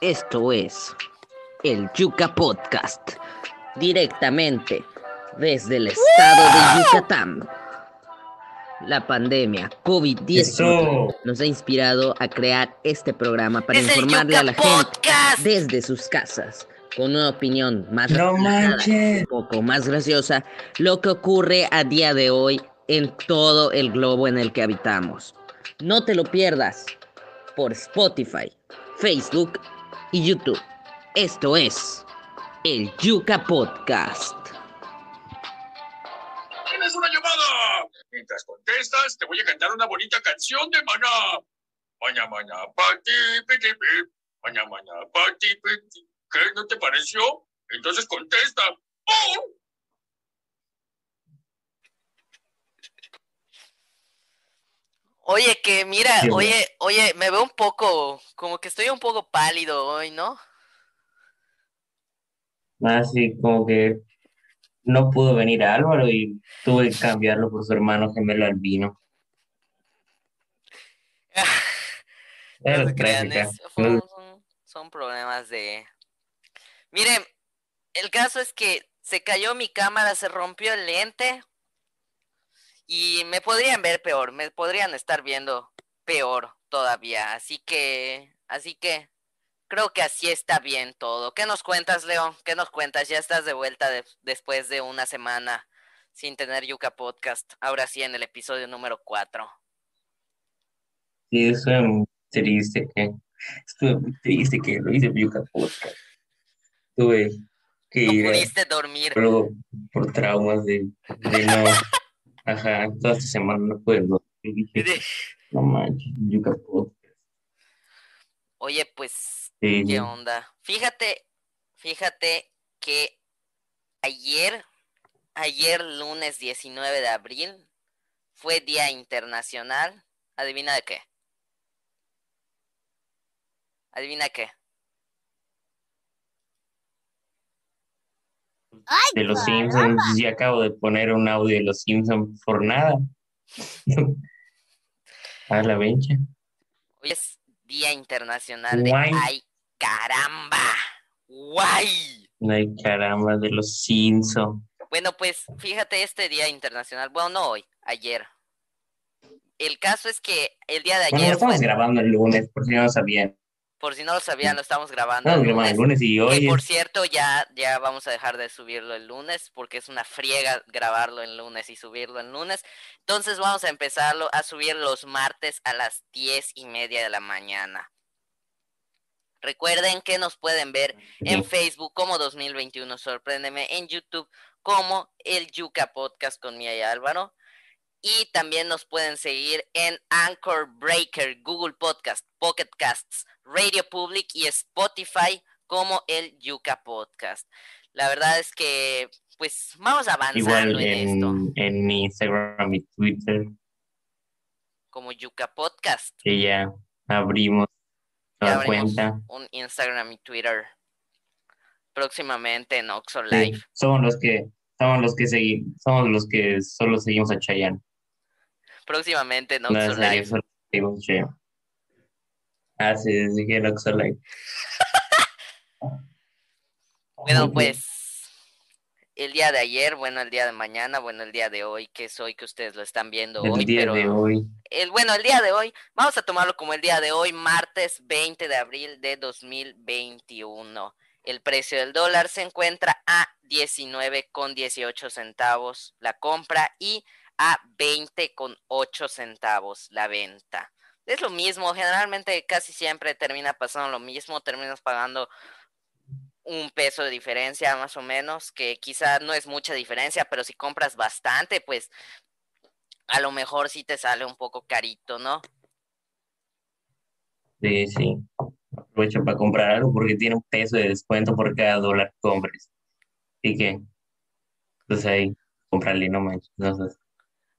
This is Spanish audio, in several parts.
Esto es el Yuca Podcast, directamente desde el estado de Yucatán. La pandemia COVID-19 nos ha inspirado a crear este programa para informarle a la gente desde sus casas con una opinión más un poco más graciosa, lo que ocurre a día de hoy en todo el globo en el que habitamos. No te lo pierdas por Spotify, Facebook y YouTube. Esto es el Yuca Podcast. Tienes una llamada. Mientras contestas, te voy a cantar una bonita canción de Maná. Maña, maña, pati, piti, Maña, maña, pati, piti. ¿Qué? ¿No te pareció? Entonces contesta. ¡Oh! Oye, que mira, oye, oye, me veo un poco, como que estoy un poco pálido hoy, ¿no? Ah, sí, como que no pudo venir Álvaro y tuve que cambiarlo por su hermano gemelo albino. no crean, son problemas de, Miren, el caso es que se cayó mi cámara, se rompió el lente y me podrían ver peor, me podrían estar viendo peor todavía. Así que, así que creo que así está bien todo. ¿Qué nos cuentas, León? ¿Qué nos cuentas? Ya estás de vuelta después de una semana sin tener Yuka Podcast. Ahora sí en el episodio número 4. Sí, estoy muy triste que, estoy muy triste que lo hice Yuka Podcast tuve que no ir. pudiste dormir. Pero por traumas de, de no. Ajá, toda esta semana no pude dormir. no manches, Yuca Oye, pues, ¿qué onda? Fíjate, fíjate que ayer, ayer lunes 19 de abril, fue Día Internacional. ¿Adivina de qué? ¿Adivina qué? De los Simpsons. Y acabo de poner un audio de los Simpsons por nada. A la vencha. Hoy es Día Internacional de Ay caramba. Guay. Ay caramba de los Simpsons. Bueno, pues fíjate este Día Internacional. Bueno, no hoy, ayer. El caso es que el día de ayer. Bueno, estamos grabando el lunes, por si no sabían. Por si no lo sabían, lo estamos grabando. el lunes, y hoy. por cierto, ya, ya vamos a dejar de subirlo el lunes porque es una friega grabarlo el lunes y subirlo el lunes. Entonces vamos a empezarlo a subir los martes a las diez y media de la mañana. Recuerden que nos pueden ver en Facebook como 2021 Sorpréndeme, en YouTube como el Yuca Podcast con Mía y Álvaro. Y también nos pueden seguir en Anchor Breaker, Google Podcast, Pocket Casts, Radio Public y Spotify como el Yuka Podcast. La verdad es que, pues, vamos avanzando en, esto. En Instagram y Twitter. Como Yuka Podcast. Que ya abrimos la cuenta. Un Instagram y Twitter. Próximamente en Oxo Live. somos los que, somos los que seguimos, somos los que solo seguimos a Chayanne. Próximamente en Oxo Live. Ah, sí, sí que Live. bueno, pues el día de ayer, bueno, el día de mañana, bueno, el día de hoy, que es hoy que ustedes lo están viendo el hoy. día de hoy. El, bueno, el día de hoy, vamos a tomarlo como el día de hoy, martes 20 de abril de 2021. El precio del dólar se encuentra a 19 con 18 centavos la compra y a 20 con 8 centavos la venta. Es lo mismo, generalmente casi siempre termina pasando lo mismo, terminas pagando un peso de diferencia más o menos, que quizá no es mucha diferencia, pero si compras bastante, pues a lo mejor sí te sale un poco carito, ¿no? Sí, sí. Aprovecho para comprar algo porque tiene un peso de descuento por cada dólar que compres. Así que, pues ahí, comprarle, no manches.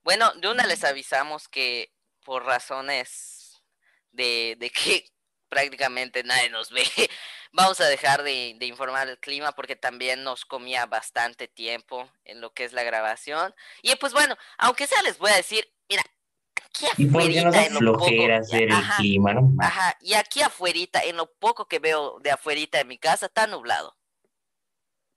Bueno, de una les avisamos que por razones de, de que prácticamente nadie nos ve, vamos a dejar de, de, informar el clima porque también nos comía bastante tiempo en lo que es la grabación. Y pues bueno, aunque sea les voy a decir, mira, aquí da en lo poco, hacer el clima, ¿no? ajá, y aquí afuerita, en lo poco que veo de afuerita de mi casa, está nublado.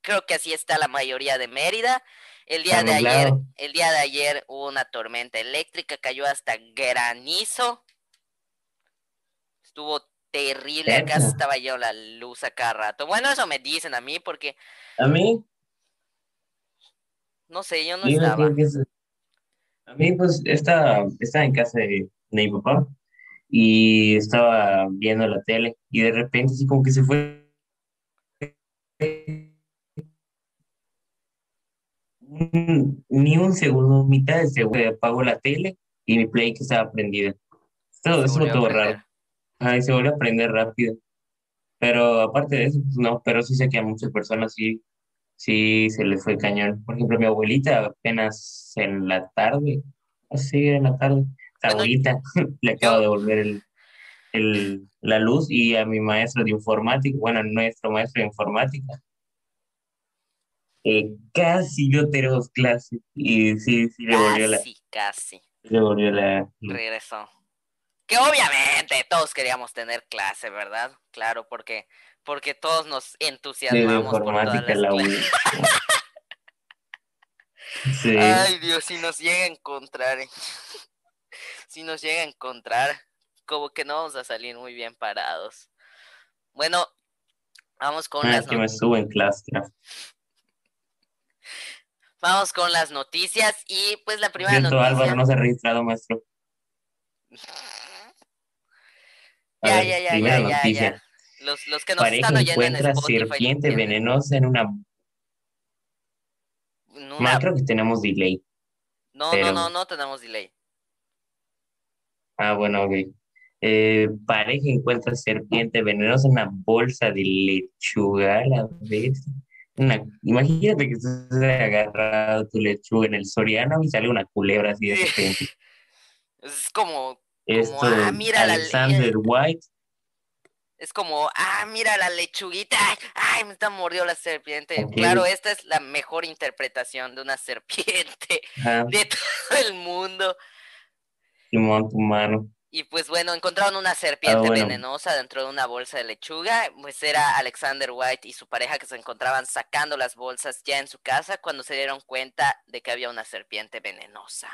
Creo que así está la mayoría de Mérida. El día de ayer, el día de ayer hubo una tormenta eléctrica, cayó hasta granizo. Estuvo terrible, acá estaba yo la luz a cada rato. Bueno, eso me dicen a mí porque A mí, no sé, yo no yo estaba. a mí pues estaba, estaba en casa de, de mi papá y estaba viendo la tele y de repente así como que se fue un- ni un segundo, mitad de segundo, apagó la tele y mi play que estaba prendida. Todo, eso todo raro. Ay, se volvió a prender rápido. Pero aparte de eso, pues no, pero sí sé que a muchas personas sí, sí se les fue cañón. Por ejemplo, mi abuelita apenas en la tarde, así en la tarde, Bueno, abuelita le acaba yo- de volver el, el, la luz y a mi maestro de informática, bueno, nuestro maestro de informática, eh, casi no tenemos clase y sí, sí le volvió la, Casi, casi. le volvió la, regresó. Que obviamente todos queríamos tener clase, ¿verdad? Claro, porque, porque todos nos entusiasmamos por todas las la clases. Sí. Ay, Dios, si nos llega a encontrar, eh. si nos llega a encontrar, como que no vamos a salir muy bien parados. Bueno, vamos con Ah, las es que me subo en Classcraft. Vamos con las noticias y pues la primera cierto, noticia. Álvaro no se ha registrado, maestro. Ya, ver, ya, ya, primera ya, noticia. ya. Los, los que nos Pareja están oyendo en encuentra Spotify. serpiente venenosa en una... una- creo que tenemos delay. No, pero- no, no, no tenemos delay. Ah, bueno, ok. Eh, pareja encuentra serpiente venenosa en una bolsa de lechuga, a la vez. Una, imagínate que estés agarrado tu lechuga en el Soriano y sale una culebra así de repente. Es como, Esto, ah, mira la- White, es como, ah, mira la lechuguita, ay, me está mordió la serpiente. Claro, esta es la mejor interpretación de una serpiente ajá, de todo el mundo. Simón, tu mano. Y pues bueno, encontraron una serpiente Ah, bueno. venenosa dentro de una bolsa de lechuga. Pues era Alexander White y su pareja que se encontraban sacando las bolsas ya en su casa cuando se dieron cuenta de que había una serpiente venenosa.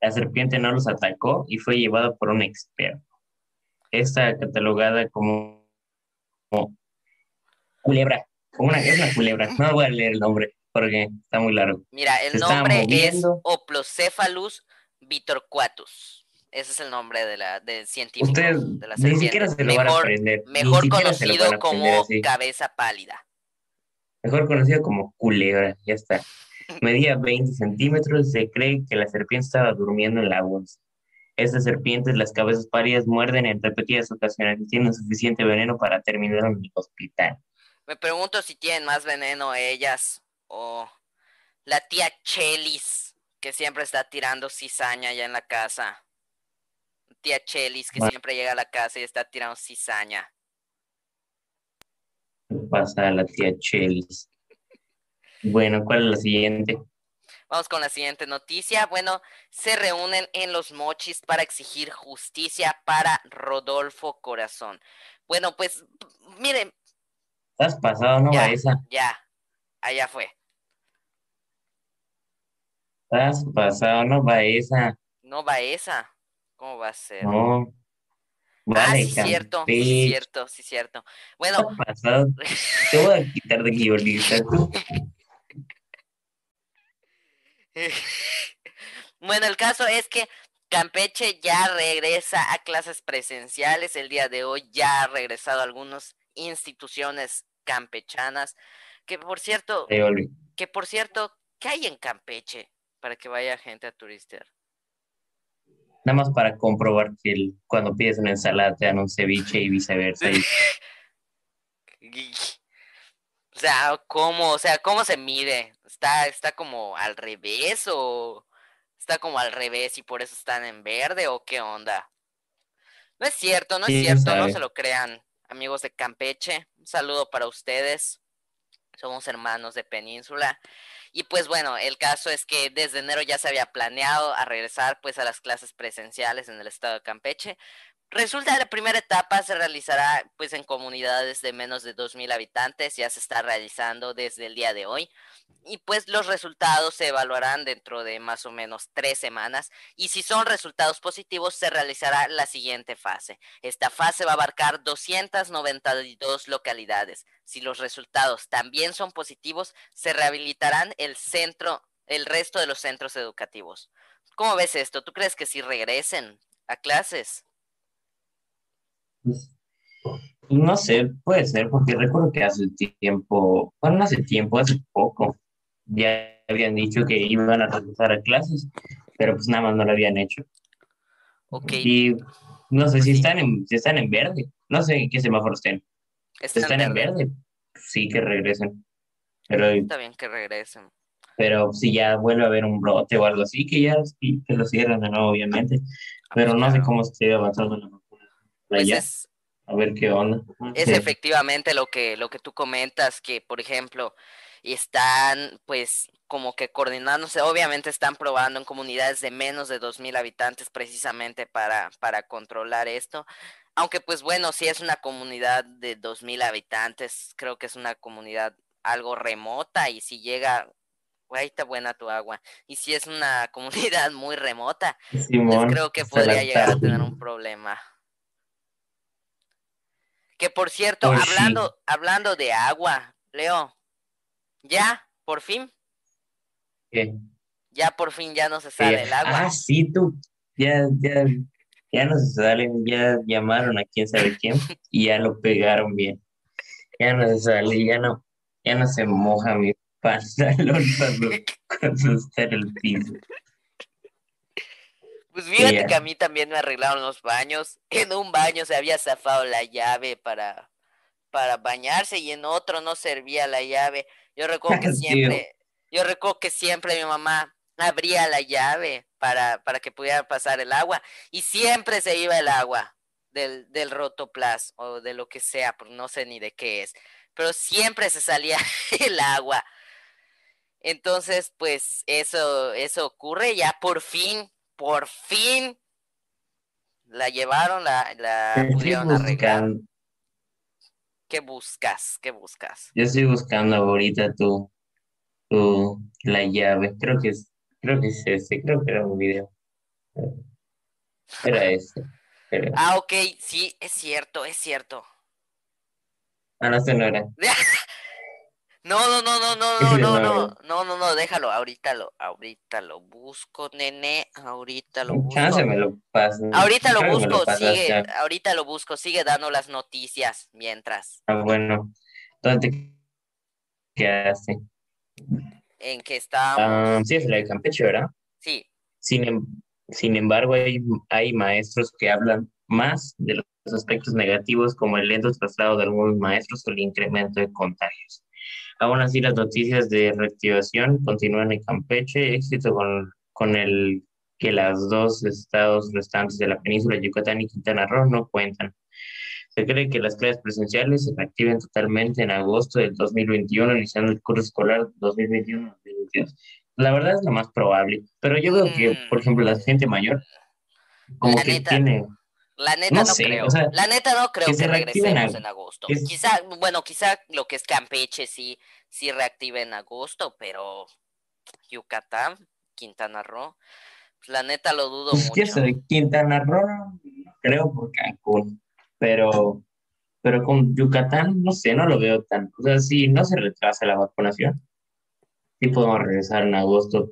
La serpiente no los atacó y fue llevada por un experto. Está catalogada como, como culebra, como una, es una culebra. No voy a leer el nombre porque está muy largo. Mira, el Se nombre es Oplocephalus vitorquatus. Ese es el nombre de la, del científico Ustedes de la ni serpiente. siquiera se lo van a mejor aprender. ni mejor conocido aprender como así. cabeza pálida. Mejor conocido como culebra, ya está. Medía 20 centímetros y se cree que la serpiente estaba durmiendo en la bolsa. Estas serpientes, las cabezas pálidas, muerden en repetidas ocasiones y tienen suficiente veneno para terminar en el hospital. Me pregunto si tienen más veneno ellas o la tía Chelis, que siempre está tirando cizaña allá en la casa. Tía Chelis, que siempre llega a la casa y está tirando cizaña. ¿Qué pasa a la tía Chelis? Bueno, ¿cuál es la siguiente? Vamos con la siguiente noticia. Bueno, se reúnen en los mochis para exigir justicia para Rodolfo Corazón. Bueno, pues miren, ¿Estás pasado, no Ya. ya, allá fue. ¿Estás pasado, no va esa? No va esa. ¿Cómo va a ser? No. ah, sí, cierto, sí, cierto, sí, cierto. Bueno. Te voy a quitar de guionista. bueno, el caso es que Campeche ya regresa a clases presenciales. El día de hoy ya ha regresado a algunas instituciones campechanas. Que por cierto, que por cierto, ¿qué hay en Campeche para que vaya gente a turistear? Nada más para comprobar que el- cuando pides una ensalada te dan un ceviche y viceversa. Y O sea, ¿cómo? O sea, ¿cómo se mide? ¿Está, está como al revés o está como al revés y por eso están en verde o qué onda? No es cierto, no es ¿Quién cierto, no se lo crean, amigos de Campeche. Un saludo para ustedes. somos hermanos de península. Y pues bueno, el caso es que desde enero ya se había planeado a regresar pues a las clases presenciales en el estado de Campeche, Resulta la primera etapa se realizará pues en comunidades de menos de 2.000 habitantes, ya se está realizando desde el día de hoy y pues los resultados se evaluarán dentro de más o menos tres semanas y si son resultados positivos se realizará la siguiente fase. Esta fase va a abarcar 292 localidades. Si los resultados también son positivos, se rehabilitarán el centro, el resto de los centros educativos. ¿Cómo ves esto? ¿Tú crees que si regresen a clases? Pues, no sé, puede ser, porque recuerdo que hace tiempo, bueno, hace tiempo, hace poco, ya habían dicho que iban a regresar a clases, pero pues nada más no lo habían hecho. Ok. Y no sé si están en, si están en verde, no sé en qué semáforo estén. Si Están están en verde. verde, sí que regresen. Pero, Está bien que regresen. pero si ya vuelve a haber un brote o algo así, que ya sí, que lo cierran de nuevo, obviamente. Pero no sé cómo sigue avanzando la. Pues allá, es, a ver qué onda. es Sí. efectivamente lo que, lo que tú comentas, que por ejemplo están pues como que coordinándose, obviamente están probando en comunidades de menos de 2.000 habitantes precisamente para, para controlar esto. Aunque pues bueno, si es una comunidad de 2.000 habitantes, creo que es una comunidad algo remota y si llega, güey, está buena tu agua, y si es una comunidad muy remota, pues creo que podría llegar a tener un problema. Que por cierto, sí. hablando, hablando de agua, Leo, ya, por fin, ¿Qué? ya por fin ya no se sale Eh, el agua. Ah, sí, tú. Ya, ya, ya no se salen, ya llamaron a quién sabe quién y ya lo pegaron bien. Ya no se sale, ya no, ya no se moja mi pantalón cuando, cuando está en el piso. Pues fíjate que a mí también me arreglaron los baños. En un baño se había zafado la llave para, para bañarse y en otro no servía la llave. Yo recuerdo que siempre, yo recuerdo que siempre mi mamá abría la llave para, para que pudiera pasar el agua y siempre se iba el agua del, del rotoplas o de lo que sea, pues no sé ni de qué es, pero siempre se salía el agua. Entonces, pues eso, eso ocurre, ya por fin, por fin la llevaron, la, la pudieron arreglar. ¿Qué buscas? ¿Qué buscas? yo estoy buscando ahorita tu, tu, la llave. Creo que es, creo que es este, creo que era un video. Era este. Ah, ok, sí, es cierto, es cierto. Ah, no, este no era. No, no, no, no, no, no, no, no no, no, no, déjalo, ahorita lo, ahorita lo busco, nene, ahorita lo Chance busco. me lo. Ahorita lo busco, sigue, ahorita lo busco, sigue dando las noticias mientras, Ah, bueno. ¿Dónde te quedaste? en que estábamos, Ah, sí, es la de Campeche, ¿verdad? sí, Sin, em- sin embargo, hay, hay maestros que hablan más de los aspectos negativos, como el lento traslado de algunos maestros o el incremento de contagios. Aún así, las noticias de reactivación continúan en Campeche, éxito con, con el que los dos estados restantes de la península, Yucatán y Quintana Roo, no cuentan. Se cree que las clases presenciales se reactiven totalmente en agosto del 2021, iniciando el curso escolar 2021-2022. La verdad es lo más probable, pero yo veo que, por ejemplo, la gente mayor, como La que neta. tiene, la neta No no, sé, creo, o sea, la neta no creo que regresemos en agosto. es- Quizá, bueno, quizá lo que es Campeche sí, sí reactive en agosto, pero Yucatán, Quintana Roo, pues la neta lo dudo pues mucho. eso Quintana Roo, no creo por Cancún, pero, pero con Yucatán, no sé, no lo veo tan, o sea, si no se retrasa la vacunación, sí podemos regresar en agosto,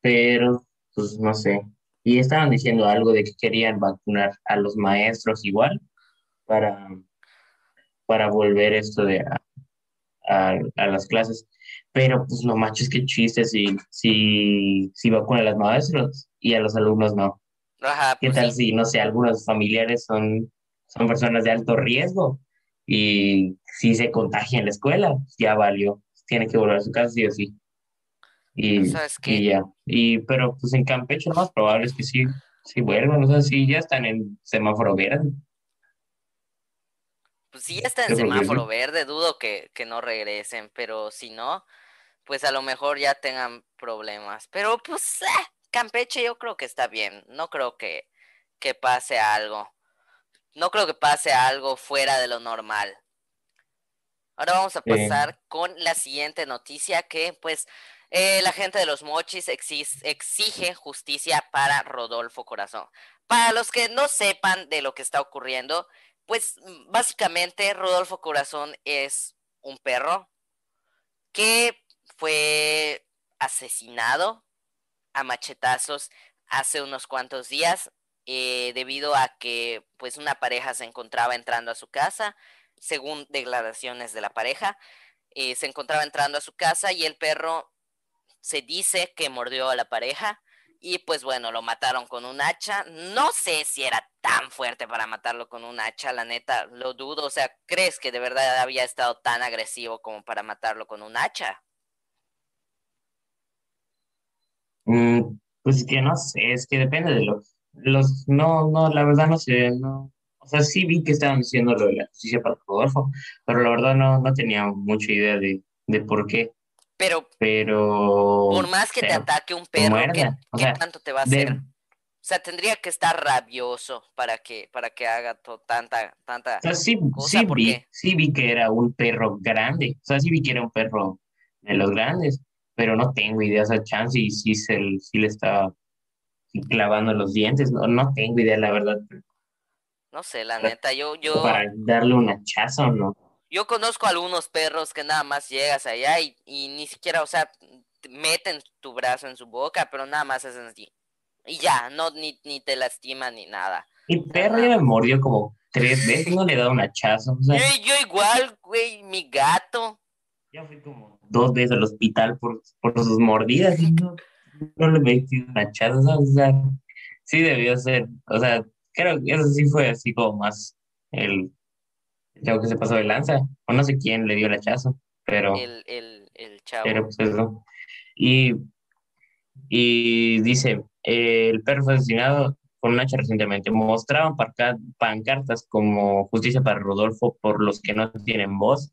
pero, pues no sé. Y estaban diciendo algo de que querían vacunar a los maestros igual para, para volver esto de a, a, a las clases. Pero pues no manches, qué chiste si, si, si vacunan a los maestros y a los alumnos no. Ajá, ¿Qué pues tal si, no sé, algunos familiares son, son personas de alto riesgo y si se contagia en la escuela, ya valió, tiene que volver a su casa sí o sí. Y, ¿Sabes qué? y ya. Y, pero pues en Campeche lo más probable es que sí, sí vuelvan, o sea, sí ya están en semáforo verde. Pues si ya está en semáforo verde, dudo que, que no regresen, pero si no, pues a lo mejor ya tengan problemas. Pero pues, eh, Campeche yo creo que está bien. No creo que, que pase algo. No creo que pase algo fuera de lo normal. Ahora vamos a pasar con la siguiente noticia que pues eh, la gente de los mochis exige justicia para Rodolfo Corazón. Para los que no sepan de lo que está ocurriendo, pues básicamente Rodolfo Corazón es un perro que fue asesinado a machetazos hace unos cuantos días eh, debido a que pues una pareja se encontraba entrando a su casa, según declaraciones de la pareja, eh, se encontraba entrando a su casa y el perro se dice que mordió a la pareja y pues bueno, lo mataron con un hacha. No sé si era tan fuerte para matarlo con un hacha, la neta, lo dudo. O sea, ¿crees que de verdad había estado tan agresivo como para matarlo con un hacha? Mm, pues que no sé, es que depende de los, los, no, no, la verdad no sé, no, o sea, sí vi que estaban diciendo lo de la justicia para Rodolfo, pero la verdad no, no tenía mucha idea de, de por qué. Pero, pero, por más que te ataque un perro, ¿qué, tanto te va a hacer? O sea, tendría que estar rabioso para que, para que haga tanta, tanta. O sea, sí, sí, vi, sí vi que era un perro grande. O sea, sí vi que era un perro de los grandes pero no tengo idea, o sea, chance y si, se, si le está clavando los dientes, no, no tengo idea, la verdad. No sé, la neta, yo, yo... Para darle un hachazo, ¿no? Yo conozco algunos perros que nada más llegas allá y, y ni siquiera, o sea, meten tu brazo en su boca, pero nada más hacen así. Y ya, no, ni, ni te lastiman ni nada. Mi perro ya me mordió como tres veces, no le he dado un hachazo. yo, yo igual, güey, mi gato. Ya fui como dos veces al hospital por, por sus mordidas y no, no le metí una chaza, o sea, sí debió ser, o sea, creo que eso sí fue así como más el chavo que se pasó de lanza, o no sé quién le dio el hachazo, pero... El, el, el chavo. Pero pues eso. Y, y dice, el perro fue asesinado con un hacha recientemente. Mostraban pancartas como justicia para Rodolfo por los que no tienen voz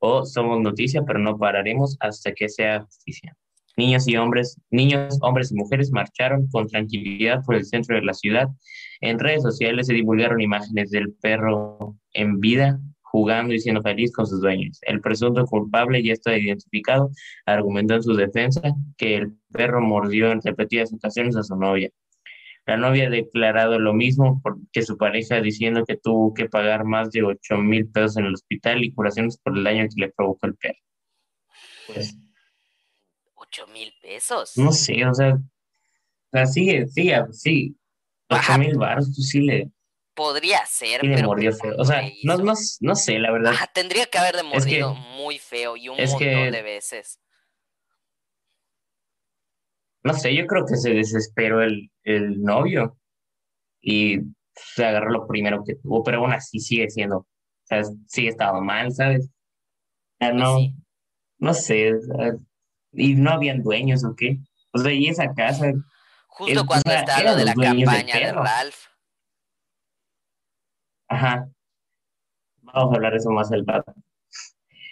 o somos noticia, pero no pararemos hasta que sea justicia. Niños y hombres, niños, hombres y mujeres marcharon con tranquilidad por el centro de la ciudad. En redes sociales se divulgaron imágenes del perro en vida jugando y siendo feliz con sus dueños. El presunto culpable ya está identificado, argumentó en su defensa que el perro mordió en repetidas ocasiones a su novia. La novia ha declarado lo mismo que su pareja, diciendo que tuvo que pagar más de 8 mil pesos en el hospital y curaciones por el daño que le provocó el perro. Pues. ¿8 mil pesos? No sé, o sea. Sigue, sigue, sí. 8 mil baros, tú sí le. Podría ser, pero. mordió feo. O sea, no, no, no, sé, la verdad. tendría que haberle mordido muy feo y un montón de veces no sé, yo creo que se desesperó el, el novio y se agarró lo primero que tuvo, pero aún así sigue siendo, o sea, sigue estado mal, ¿sabes? Pues no, no sé, y no habían dueños o qué. O sea, y esa casa. Justo cuando está lo de la campaña de Ralph. Ajá. Vamos a hablar de eso más al rato.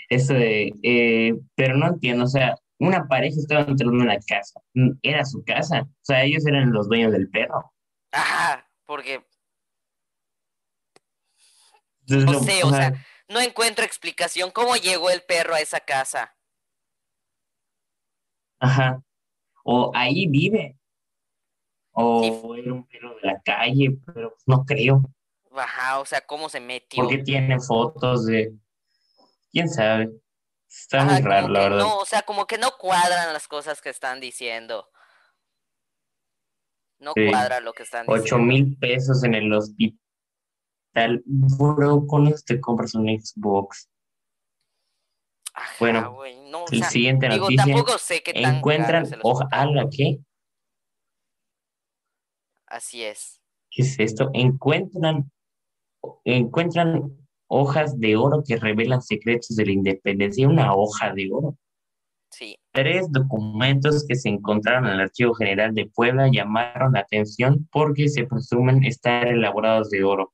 Eso de, eh, pero no entiendo, o sea, una pareja estaba entrando en la casa. Era su casa. O sea, ellos eran los dueños del perro. Ajá, porque. no sé, o sea, no encuentro explicación. ¿Cómo llegó el perro a esa casa? Ajá. O ahí vive. O era un perro de la calle, pero no creo. Ajá, o sea, ¿cómo se metió? Porque tiene fotos de. ¿Quién sabe? Está muy raro, la verdad. No, o sea, como que no cuadran las cosas que están diciendo. No cuadra lo que están diciendo. Ocho mil pesos en el hospital. Bro, con este compras un Xbox. bueno, el siguiente noticia. Tampoco sé qué tan encuentran hoja, ¿ala qué? Así es. ¿Qué es esto? Encuentran, encuentran hojas de oro que revelan secretos de la independencia, una hoja de oro. Sí. Tres documentos que se encontraron en el Archivo General de Puebla llamaron la atención porque se presumen estar elaborados de oro.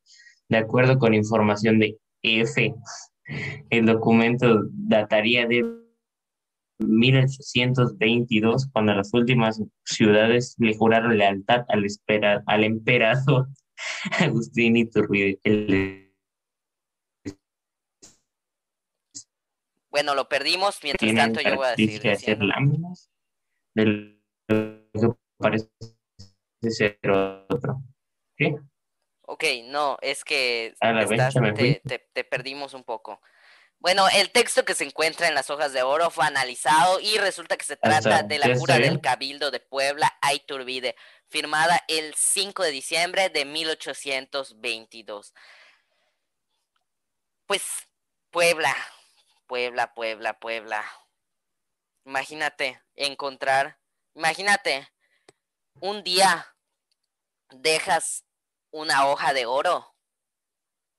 De acuerdo con información de F. El documento dataría de 1822, cuando las últimas ciudades le juraron lealtad al, espera, al emperador Agustín Iturbide. Bueno, lo perdimos. Mientras tanto, yo voy a decir. hacer láminas del que parece ser otro. Ok, no, es que A la estás- bencha me fui. te, te- te perdimos un poco. Bueno, el texto que se encuentra en las hojas de oro fue analizado y resulta que se Ah, trata de la cura del. Cabildo de Puebla a Iturbide, firmada el 5 de diciembre de 1822. Pues Puebla, Puebla, Puebla, Puebla. Imagínate encontrar, imagínate, un día dejas una hoja de oro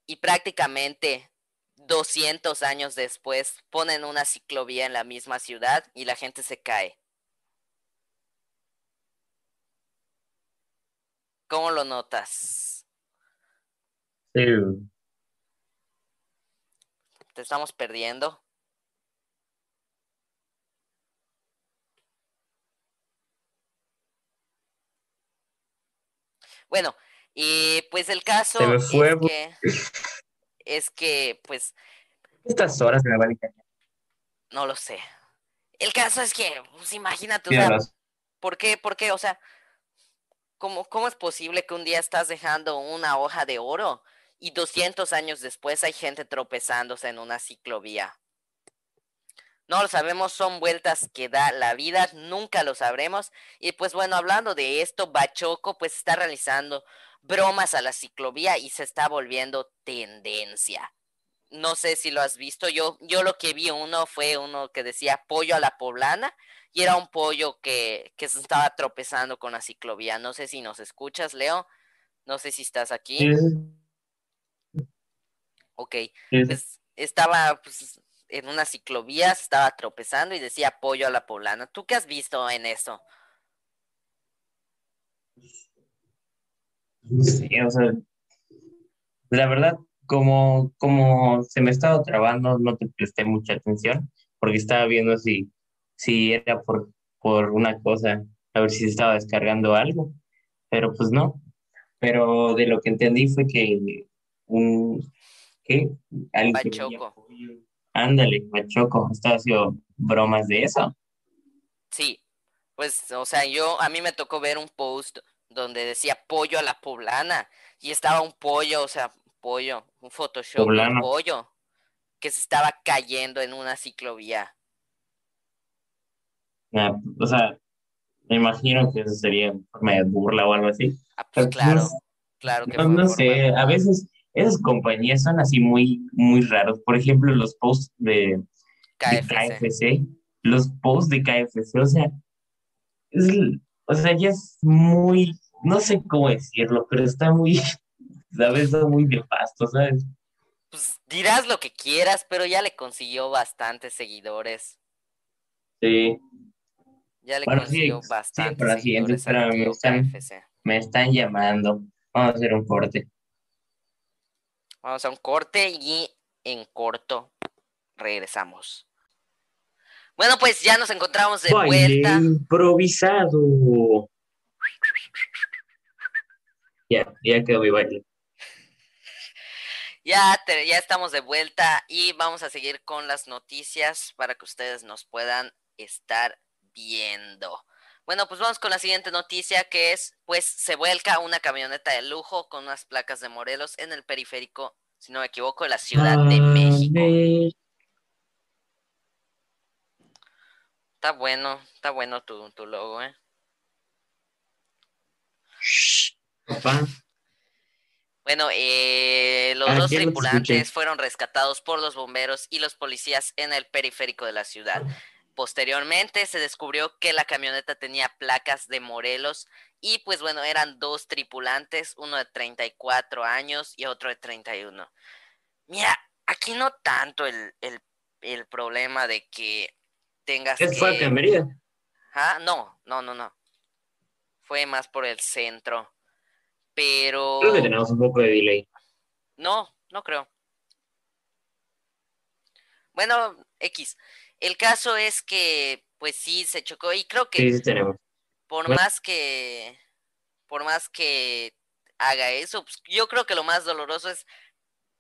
y prácticamente 200 años después ponen una ciclovía en la misma ciudad y la gente se cae. ¿Cómo lo notas? Sí. ¿Te estamos perdiendo? Bueno, y pues el caso Se me fue, es que es que pues Estas horas me van a no lo sé. El caso es que pues imagínate, o sea. ¿Por qué? ¿Por qué? O sea, ¿cómo, cómo es posible que un día estás dejando una hoja de oro y 200 años después hay gente tropezándose en una ciclovía? No lo sabemos, son vueltas que da la vida, nunca lo sabremos. Y pues bueno, hablando de esto, Bachoco pues está realizando bromas a la ciclovía y se está volviendo tendencia. No sé si lo has visto, yo, yo lo que vi uno fue uno que decía pollo a la poblana y era un pollo que, que se estaba tropezando con la ciclovía. No sé si nos escuchas, Leo. No sé si estás aquí. Sí, Ok, sí. pues estaba pues, en una ciclovía, se estaba tropezando y decía pollo a la poblana. ¿Tú qué has visto en eso? Sé, o sea, la verdad, como, como se me estaba trabando, no te presté mucha atención, porque estaba viendo si, si era por, por una cosa, a ver si estaba descargando algo, pero pues no. Pero de lo que entendí fue que un, ¿qué? Alguien que vendía Bachoco. pollo. Ándale, Bachoco, estaba haciendo bromas de eso. Sí, pues, o sea, yo, a mí me tocó ver un post donde decía pollo a la poblana y estaba un pollo, o sea, pollo, un Photoshop, de un Poblano. pollo que se estaba cayendo en una ciclovía. Ah, o sea, me imagino que eso sería forma de burla o algo así. Ah, pues Pero, claro, pues, claro que No, en no forma sé, a veces esas compañías son así muy, muy raros. Por ejemplo, los posts de, de KFC. KFC, los posts de KFC, o sea, es, o sea, ya es muy, no sé cómo decirlo, pero está muy, veces son muy nefasto, ¿sabes? Pues dirás lo que quieras, pero ya le consiguió bastantes seguidores. Sí, Ya le Bueno, sí, consiguió sí, bastantes siguiente, seguidores tío me están- me están llamando. Vamos a hacer un corte. Vamos a un corte y en corto regresamos. Bueno, pues ya nos encontramos de Baile vuelta. improvisado. Ya, ya quedó mi baile. Ya, te- ya estamos de vuelta y vamos a seguir con las noticias para que ustedes nos puedan estar viendo. Bueno, pues vamos con la siguiente noticia que es, pues se vuelca una camioneta de lujo con unas placas de Morelos en el periférico, si no me equivoco, de la Ciudad de México. Ave- Está bueno, está bueno tu, tu logo, ¿eh? Papá, Bueno, eh, los dos ¿quién no te tripulantes fueron rescatados por los bomberos y los policías en el periférico de la ciudad. Posteriormente se descubrió que la camioneta tenía placas de Morelos y pues bueno, eran dos tripulantes, uno de 34 años y otro de 31. Mira, aquí no tanto el, el, el problema de que tengas ¿Qué fue acá que... en Mérida? Ah, no, no, no, no. Fue más por el centro. Pero... Creo que tenemos un poco de delay. No, no creo. Bueno, X. El caso es que, pues sí, se chocó y creo que Sí, sí tenemos. por Bueno. más que, por más que haga eso, pues, yo creo que lo más doloroso es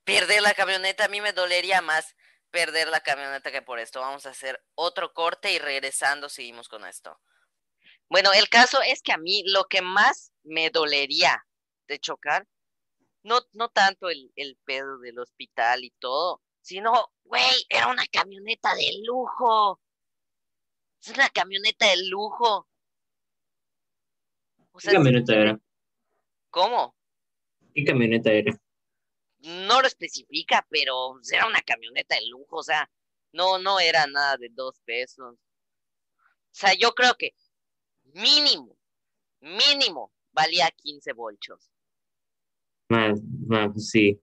perder la camioneta. A mí me dolería más perder la camioneta que por esto. Vamos a hacer otro corte y regresando seguimos con esto. Bueno, el caso es que a mí lo que más me dolería de chocar, no, no tanto el, el pedo del hospital y todo, sino, güey, era una camioneta de lujo. Es una camioneta de lujo. O ¿Qué camioneta era? ¿cómo? ¿Qué camioneta era? No lo especifica, pero era una camioneta de lujo, o sea, no, no era nada de dos pesos. O sea, yo creo que mínimo, mínimo valía 15 bolchos. Más, más, pues sí.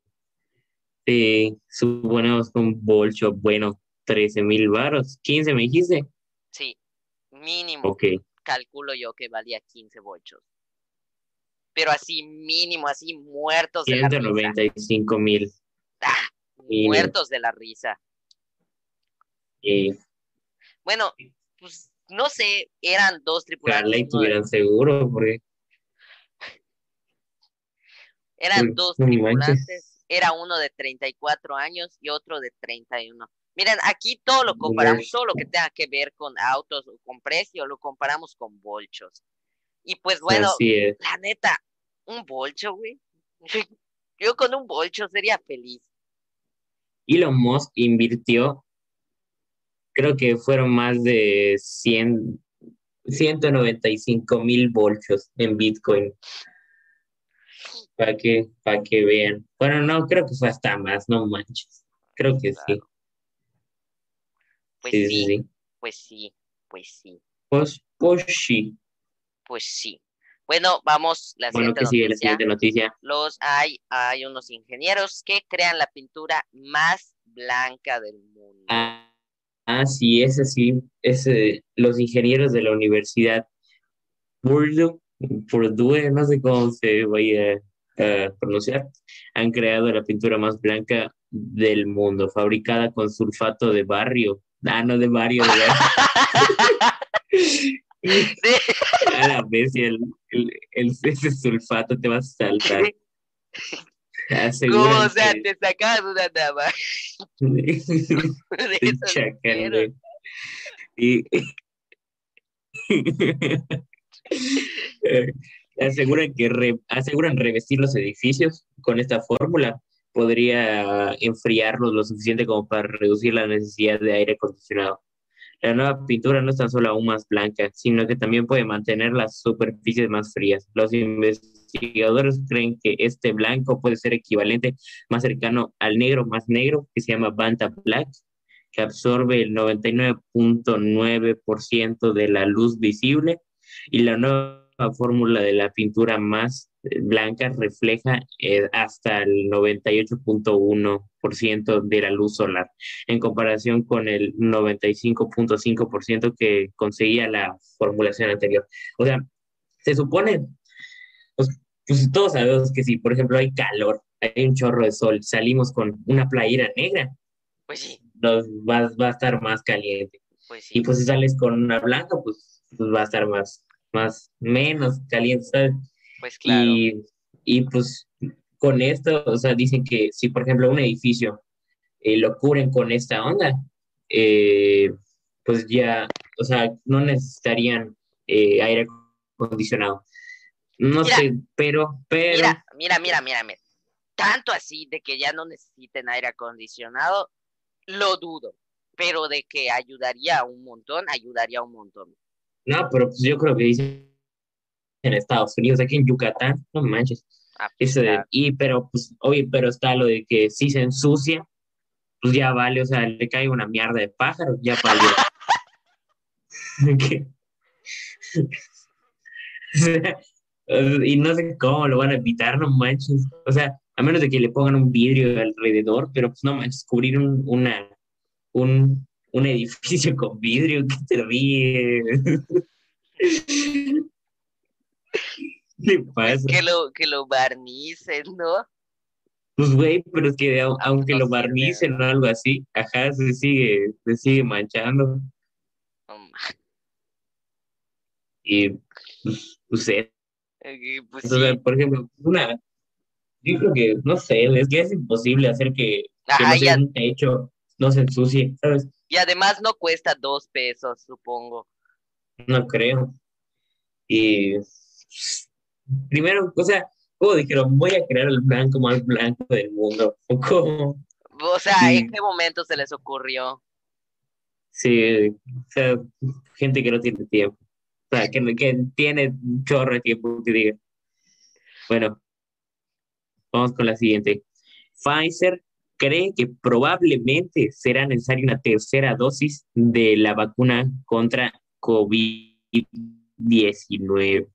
Suponemos que un bolcho, bueno, 13 mil varos. 15 me dijiste. Sí, mínimo, Ok. calculo yo que valía 15 bolchos. Pero así mínimo, así muertos de la risa. 195 mil. Ah, muertos de la risa. Y Bueno, pues no sé, eran dos tripulantes. Carla y tuvieran seguro, porque Eran dos tripulantes, era uno de 34 años y otro de 31. Miren, aquí todo lo comparamos, todo lo que tenga que ver con autos o con precio, lo comparamos con bolchos. Y pues bueno, la neta, un bolcho, güey. Yo con un bolcho sería feliz. Elon Musk invirtió, creo que fueron más de 100, 195 mil bolchos en Bitcoin. Para que, para que vean. Bueno, no, creo que fue hasta más, no manches. Creo que sí. Pues Sí, sí, sí, sí. pues sí, pues sí, Pues, pues sí. pues sí. Bueno, vamos, la Bueno, siguiente que sigue la noticia. siguiente noticia. los hay, hay unos ingenieros que crean la pintura más blanca del mundo. Ah, ah, sí, ese sí, ese, los ingenieros de la Universidad Purdue, Purdue, no sé cómo se vaya a pronunciar, han creado la pintura más blanca del mundo, fabricada con sulfato de barrio. Ah, no de barrio, de Sí, A la vez, el, el, el- ese sulfato te va a saltar. ¿Cómo? Aseguran O sea, te sacaban una dama. Chacal. Y Eh, aseguran que re- aseguran revestir los edificios con esta fórmula. Podría enfriarlos lo suficiente como para reducir la necesidad de aire acondicionado. La nueva pintura no es tan solo aún más blanca, sino que también puede mantener las superficies más frías. Los investigadores creen que este blanco puede ser equivalente más cercano al negro más negro, que se llama Banta Black, que absorbe el 99.9% de la luz visible y la nueva fórmula de la pintura más eh, blanca refleja eh, hasta el 98.1% de la luz solar, en comparación con el 95.5% que conseguía la formulación anterior. O sea, se supone, pues, pues todos sabemos que si, por ejemplo, hay calor, hay un chorro de sol, salimos con una playera negra, Pues sí, nos va, va a estar más caliente. pues Y sí. pues si sales con una blanca, pues, pues va a estar más, más, menos caliente, ¿sabes? Pues claro. Y, y pues con esto, o sea, dicen que si por ejemplo un edificio eh, lo cubren con esta onda, eh, pues ya, o sea, no necesitarían eh, aire acondicionado. No Mira, sé, pero, pero, Mira, mira, mira, mira, mira. Tanto así de que ya no necesiten aire acondicionado, lo dudo. Pero de que ayudaría un montón, ayudaría un montón. No, pero pues yo creo que dicen en Estados Unidos, aquí en Yucatán, no manches. Ah, pues, Eso de- claro. y pero pues, oye, pero está lo de que si se ensucia, pues ya vale, o sea, le cae una mierda de pájaro, ya valió. Y no sé cómo lo van a evitar, no manches. O sea, a menos de que le pongan un vidrio alrededor, pero pues no manches, cubrir un, una, un, un edificio con vidrio, que te ríes. ¿Qué pasa? Que lo, que lo barnicen, ¿no? Pues, güey, pero es que au- aunque No lo sirve, barnicen o algo así, ajá, se sigue, se sigue manchando. Y, pues, eh, Pues sea, sí. por ejemplo, una, yo creo que, no sé, es que es imposible hacer que, que Ajá, no sé, ya- un techo no se ensucie, ¿sabes? Y además no cuesta dos pesos, supongo. No creo. Y primero, o sea, como dijeron, voy a crear el blanco más blanco del mundo. O como, O sea, ¿en qué momento se les ocurrió? sí, o sea, gente que no tiene tiempo. O sea, que, que tiene un chorro de tiempo que diga. Bueno, vamos con la siguiente. Pfizer cree que probablemente será necesaria una tercera dosis de la vacuna contra COVID-19.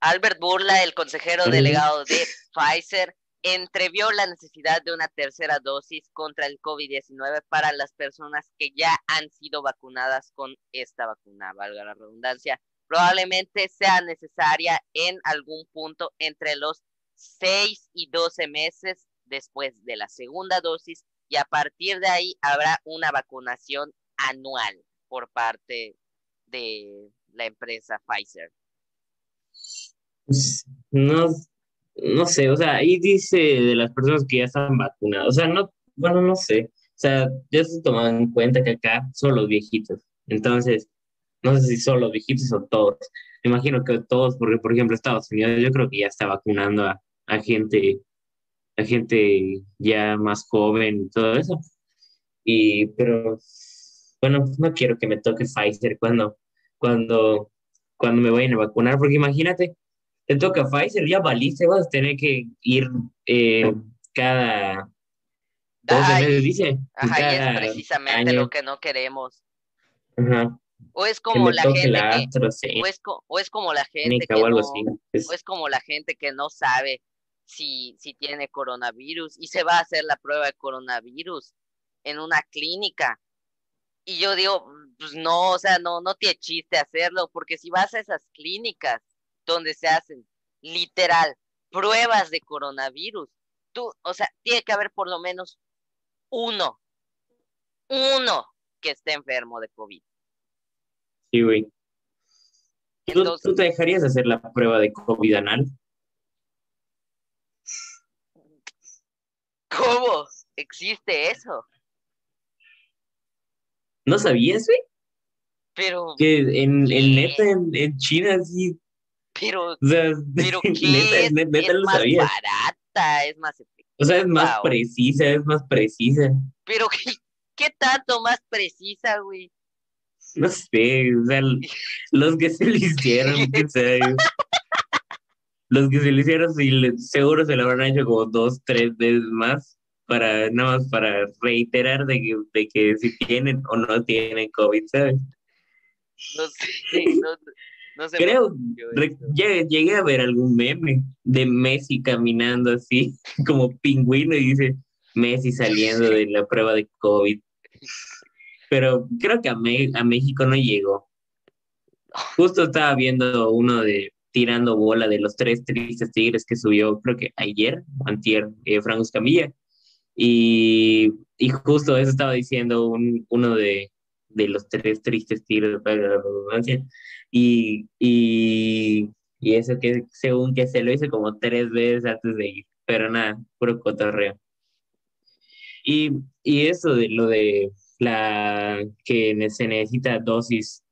Albert Burla, el consejero delegado de Pfizer, entrevió la necesidad de una tercera dosis contra el COVID-19 para las personas que ya han sido vacunadas con esta vacuna, valga la redundancia. Probablemente sea necesaria en algún punto entre los 6 y 12 meses después de la segunda dosis y a partir de ahí habrá una vacunación anual por parte de la empresa Pfizer. Pues, no, no sé, o sea, ahí dice de las personas que ya están vacunadas, o sea, no, bueno, no sé, o sea, ya se toman en cuenta que acá son los viejitos, entonces, no sé si son los viejitos o todos, imagino que todos, porque por ejemplo Estados Unidos yo creo que ya está vacunando a gente, a gente ya más joven y todo eso, y, pero, bueno, no quiero que me toque Pfizer cuando, cuando, cuando me vayan a vacunar, porque imagínate, te toca Pfizer, ya valiste, vas a tener que ir eh, cada 12 Ay, meses, dice. Ajá, y es precisamente año. lo que no queremos. Ajá, O es que como la gente la que, AstraZeneca o es, o es como la gente que o algo no, así. Es- o es como la gente que no sabe si, si tiene coronavirus y se va a hacer la prueba de coronavirus en una clínica. Y yo digo, pues no, o sea, no, no tiene chiste hacerlo, porque si vas a esas clínicas donde se hacen literal pruebas de coronavirus, tú, o sea, tiene que haber por lo menos uno, uno que esté enfermo de COVID. Sí, güey. ¿Tú, Entonces, tú te dejarías hacer la prueba de COVID anal? ¿Cómo existe eso? ¿No sabías, güey? Pero, Que en, en ¿Qué? neta, en, en China, sí. pero, O sea, pero neta, ¿qué es? neta, neta es lo más barata, es más efectiva. O sea, es más Wow. precisa, es más precisa. Pero, ¿qué, qué tanto más precisa, güey? No sé, o sea, los que se lo hicieron, quién sabe. Los que se lo hicieron, sí, le- seguro se lo habrán hecho como dos, tres veces más, para, nada más para reiterar de que, de que si tienen o no tienen COVID, ¿sabes? No sé, no, no sé. Creo, re- llegué, llegué a ver algún meme de Messi caminando así, como pingüino, y dice Messi saliendo de la prueba de COVID. Pero creo que a, Me- a México no llegó. Justo estaba viendo uno de tirando bola de los tres tristes tigres que subió, creo que ayer, antier, eh, Franco Escamilla. Y, y justo eso estaba diciendo un, uno de, de los tres tristes tigres, para la redundancia. Y, y, y eso que según que se lo hice como tres veces antes de ir, pero nada, puro cotorreo. Y, y eso de lo de la que se necesita dosis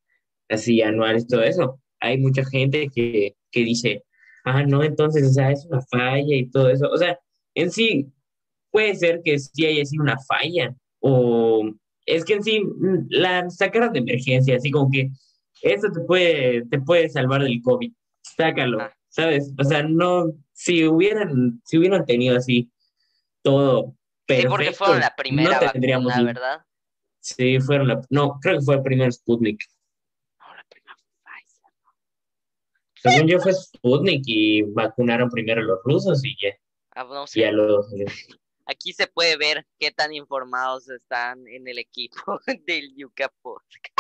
así anuales, todo eso. Hay mucha gente que, que dice, ah, no, entonces, o sea, es una falla y todo eso. O sea, en sí, puede ser que sí haya sido una falla, o es que en sí mm, la sacaron de emergencia, así como que esto te puede, te puede salvar del COVID, sácalo, Ah. ¿sabes? O sea, no, si hubieran, si hubieran tenido así todo Sí, perfecto, porque fueron la primera no tendríamos vacuna, ¿verdad? Sí, fueron la, no, creo que fue el primer Sputnik. No, la primera Pfizer. Según yo fue Sputnik y vacunaron primero a los rusos y ya, Ah, no y sé. a los... Aquí se puede ver qué tan informados están en el equipo del Yuca Podcast.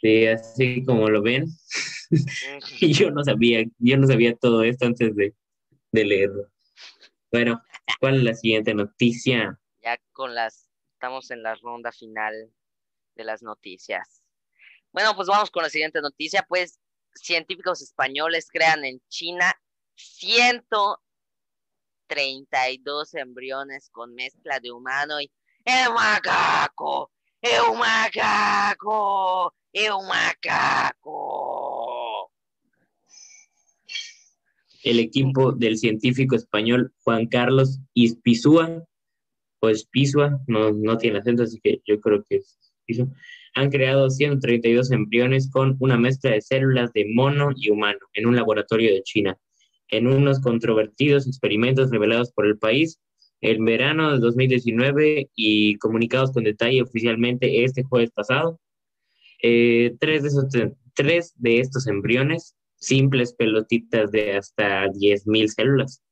Sí, así como lo ven. Y yo no sabía, yo no sabía todo esto antes de, de leerlo. Bueno, ¿Cuál es la siguiente noticia? Ya con las, estamos en la ronda final de las noticias. Bueno, pues vamos con la siguiente noticia. Pues científicos españoles crean en China 132 embriones con mezcla de humano y ¡El macaco! ¡El macaco! ¡El macaco! El equipo del científico español Juan Carlos Ispizúa, o Ispizua, no, no tiene acento, así que yo creo que es Ispizua, han creado 132 embriones con una mezcla de células de mono y humano en un laboratorio de China. En unos controvertidos experimentos revelados por el país, el verano de 2019 y comunicados con detalle oficialmente este jueves pasado. Eh, tres, de esos, tres de estos embriones, simples pelotitas de hasta 10.000 células,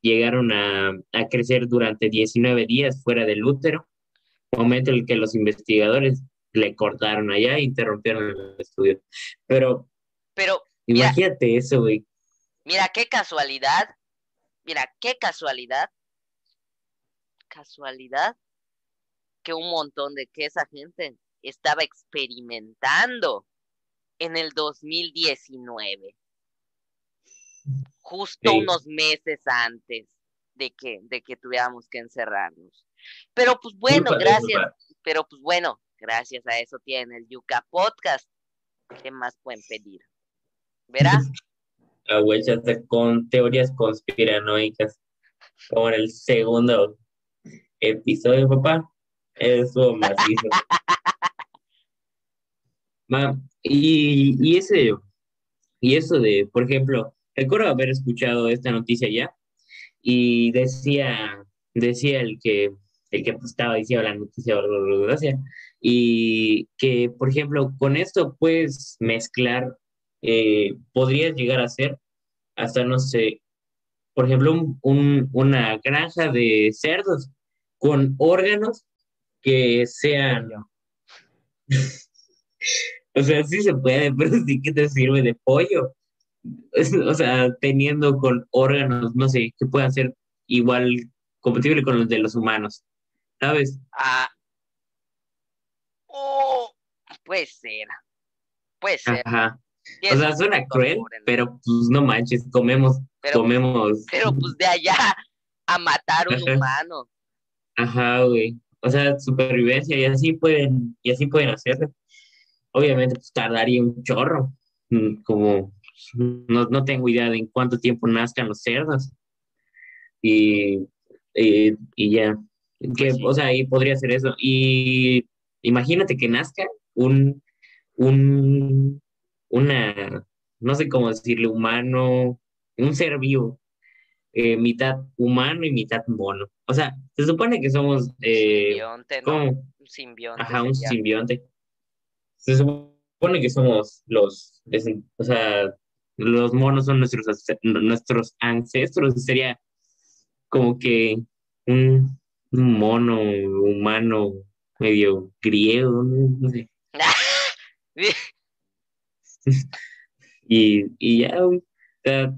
llegaron a, a, crecer durante 19 días fuera del útero, momento en el que los investigadores le cortaron allá e interrumpieron el estudio. Pero, Pero imagínate eso, güey. Mira qué casualidad, mira qué casualidad casualidad que un montón de que esa gente estaba experimentando en el 2019, justo Sí. unos meses antes de que, de que tuviéramos que encerrarnos. Pero pues bueno, Culpa gracias, pero pues bueno, gracias a eso tiene el Yuca Podcast. ¿Qué más pueden pedir? ¿Verá? Está con teorías conspiranoicas. Como en el segundo episodio, papá. Eso macizo. Ma, y, y ese, y eso de, por ejemplo, recuerdo haber escuchado esta noticia ya, y decía, decía el que, el que pues, estaba diciendo la noticia, gracias, y que, por ejemplo, con esto puedes mezclar, eh, podrías llegar a ser hasta, no sé, por ejemplo, un, un- una granja de cerdos con órganos que sean, o sea, sí se puede, pero sí que te sirve de pollo. O sea, teniendo con órganos, no sé, que puedan ser igual compatible con los de los humanos, ¿sabes? Ah. Oh, puede ser. Puede ser. Ajá. O sea, suena cruel, pero pues no manches, comemos, Pero- comemos. Pero pues de allá a matar un Ajá. humano. Ajá, güey. O sea, supervivencia y así pueden, y así pueden hacerlo. Obviamente, pues tardaría un chorro. Mm, Como no, no tengo idea de en cuánto tiempo nazcan los cerdos. Y, y, y ya. Que, sí. O sea, ahí podría ser eso. Y imagínate que nazca un, un, una, no sé cómo decirle, humano, un ser vivo, eh, mitad humano y mitad mono. O sea, se supone que somos, eh, Simbionte, ¿no? ¿cómo? Un simbionte. Ajá, un sería. simbionte. Se supone que somos los, o sea, los monos son nuestros, nuestros ancestros. Sería como que un, un mono humano medio griego, no, No sé. Y, y ya, o sea,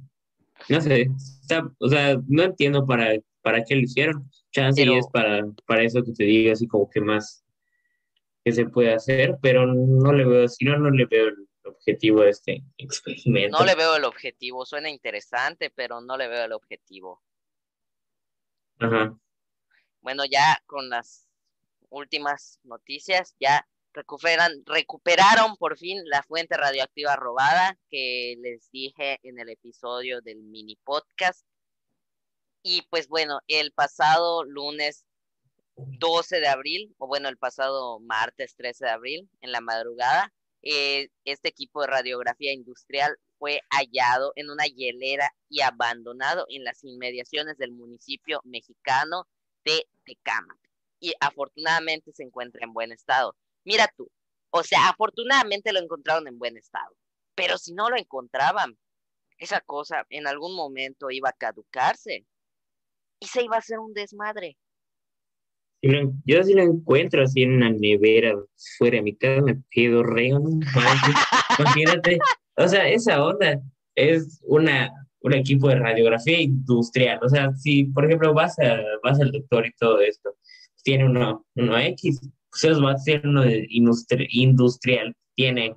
no sé, está- o sea, no entiendo para, para qué lo hicieron. Chance y Pero- es para, para eso que te digo, así como que más que se puede hacer, pero no le veo, si no, no le veo el objetivo a este experimento. No le veo el objetivo. Suena interesante, pero no le veo el objetivo. Ajá. Bueno, ya con las últimas noticias, ya recuperan, recuperaron por fin la fuente radioactiva robada que les dije en el episodio del mini podcast. Y pues bueno, el pasado lunes 12 de abril, o bueno, el pasado martes 13 de abril, en la madrugada, eh, este equipo de radiografía industrial fue hallado en una hielera y abandonado en las inmediaciones del municipio mexicano de Tecámac. Y afortunadamente se encuentra en buen estado. Mira tú, o sea, afortunadamente lo encontraron en buen estado. Pero si no lo encontraban, esa cosa en algún momento iba a caducarse y se iba a hacer un desmadre. Yo si lo encuentro así en una nevera fuera de mi casa, me pido reo. Imagínate, o sea, esa onda es una, un equipo de radiografía industrial. O sea, si, por ejemplo, vas, a, vas al doctor y todo esto, tiene uno, uno X, pues va a ser uno industrial, tiene,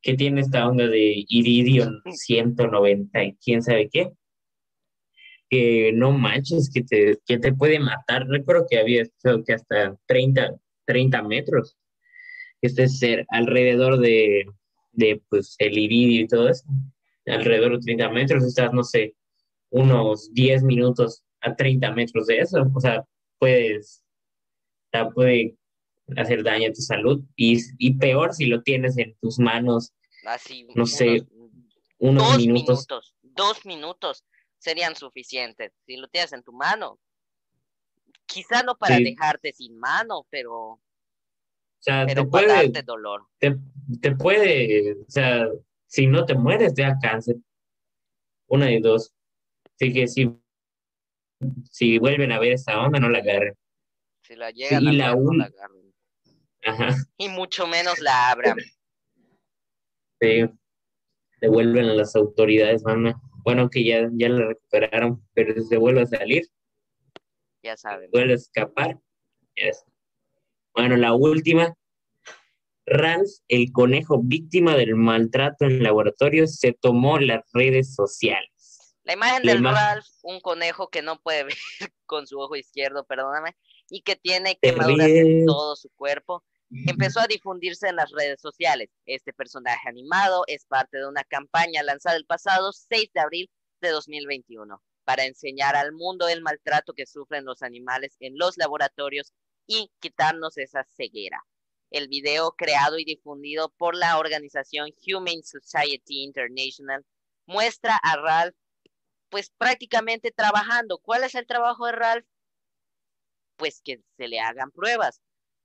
que tiene esta onda de iridio 190 y quién sabe qué, que no manches, que te, que te puede matar. Recuerdo que había que hasta 30, 30 metros, que este ser alrededor de, de pues, el iridio y todo eso alrededor de 30 metros, estás, no sé, unos 10 minutos a 30 metros de eso, o sea, puedes, puede hacer daño a tu salud y, y peor si lo tienes en tus manos, Así, no sé, unos dos minutos. Dos minutos serían suficientes si lo tienes en tu mano. Quizá no para dejarte sin mano, pero, o sea, te puede, darte dolor. Te, te puede, o sea, si no te mueres, te da cáncer. Una de dos. Así que si, si vuelven a ver esta onda, no la agarren. Si la llegan a ver, no la agarren. Ajá. Y mucho menos la abran. Sí. Devuelven a las autoridades, mamá. Bueno, que ya, ya la recuperaron, pero si se vuelve a salir, ya saben. Vuelve a escapar. Bueno, la última, Ralph, el conejo víctima del maltrato en laboratorio, se tomó las redes sociales. La imagen del Ralph, un conejo que no puede ver con su ojo izquierdo, perdóname, y que tiene quemaduras en todo su cuerpo, empezó a difundirse en las redes sociales. Este personaje animado es parte de una campaña lanzada el pasado 6 de abril de 2021 para enseñar al mundo el maltrato que sufren los animales en los laboratorios y quitarnos esa ceguera el video creado y difundido por la organización Humane Society International muestra a Ralph pues prácticamente trabajando. ¿Cuál es el trabajo de Ralph? Pues que se le hagan pruebas.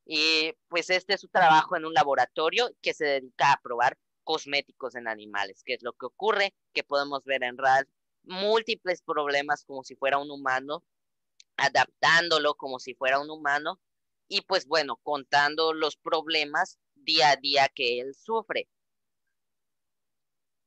Y pues este es su trabajo en un laboratorio que se dedica a probar cosméticos en animales, que es lo que ocurre, que podemos ver en Ralph múltiples problemas como si fuera un humano, adaptándolo como si fuera un humano y pues bueno, contando los problemas día a día que él sufre.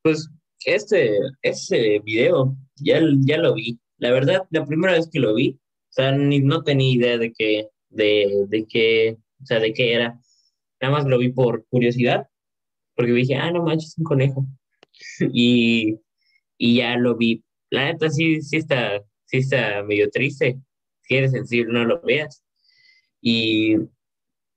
Pues este, ese video ya, ya lo vi. La verdad, la primera vez que lo vi, o sea, ni, no tenía idea de que, de, de qué, o sea, de qué era. Nada más lo vi por curiosidad, porque dije, ah, no manches, un conejo. y, y ya lo vi. La neta sí, sí está, sí está medio triste. Si eres sensible, no lo veas. Y,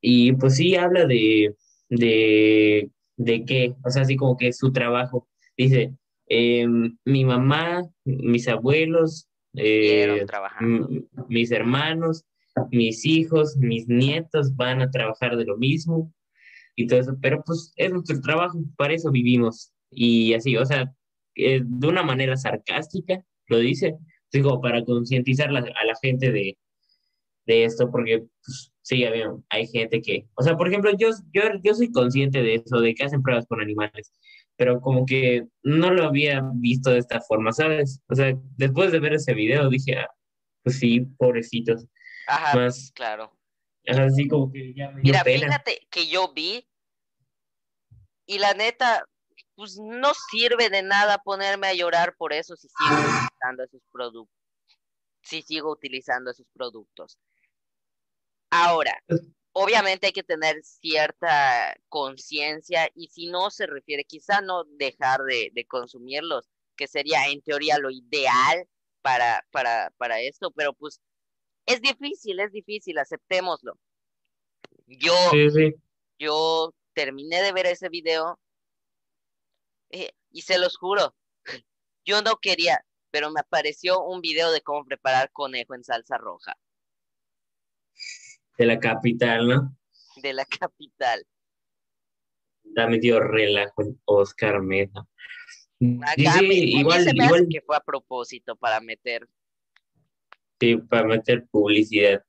y pues sí habla de, de, de qué, o sea, así como que su trabajo. Dice, em, mi mamá, mis abuelos, eh, mis hermanos, mis hijos, mis nietos van a trabajar de lo mismo y todo eso, pero pues es nuestro trabajo, para eso vivimos. Y así, o sea, eh, de una manera sarcástica, lo dice, digo, para concientizar a la gente de, de esto, porque pues, sí, hay gente que, o sea, por ejemplo, yo, yo, yo soy consciente de eso, de que hacen pruebas con animales, pero como que no lo había visto de esta forma, ¿sabes? O sea, después de ver ese video dije, ah, pues sí, pobrecitos. Ajá, Más, claro. Así como que ya me Mira, fíjate que yo vi y la neta, pues no sirve de nada ponerme a llorar por eso si sigo utilizando esos productos. Si sigo utilizando esos productos. Ahora, obviamente hay que tener cierta conciencia y si no se refiere, quizá no dejar de, consumirlos, que sería en teoría lo ideal para, para, para esto, pero pues es difícil, es difícil, aceptémoslo. Yo, yo terminé de ver ese video eh, y se los juro, yo no quería, pero me apareció un video de cómo preparar conejo en salsa roja. De la capital, ¿no? De la capital. Da medio relajo en Oscar Meta. sí, igual, se me igual, que fue a propósito para meter. Sí, para meter publicidad.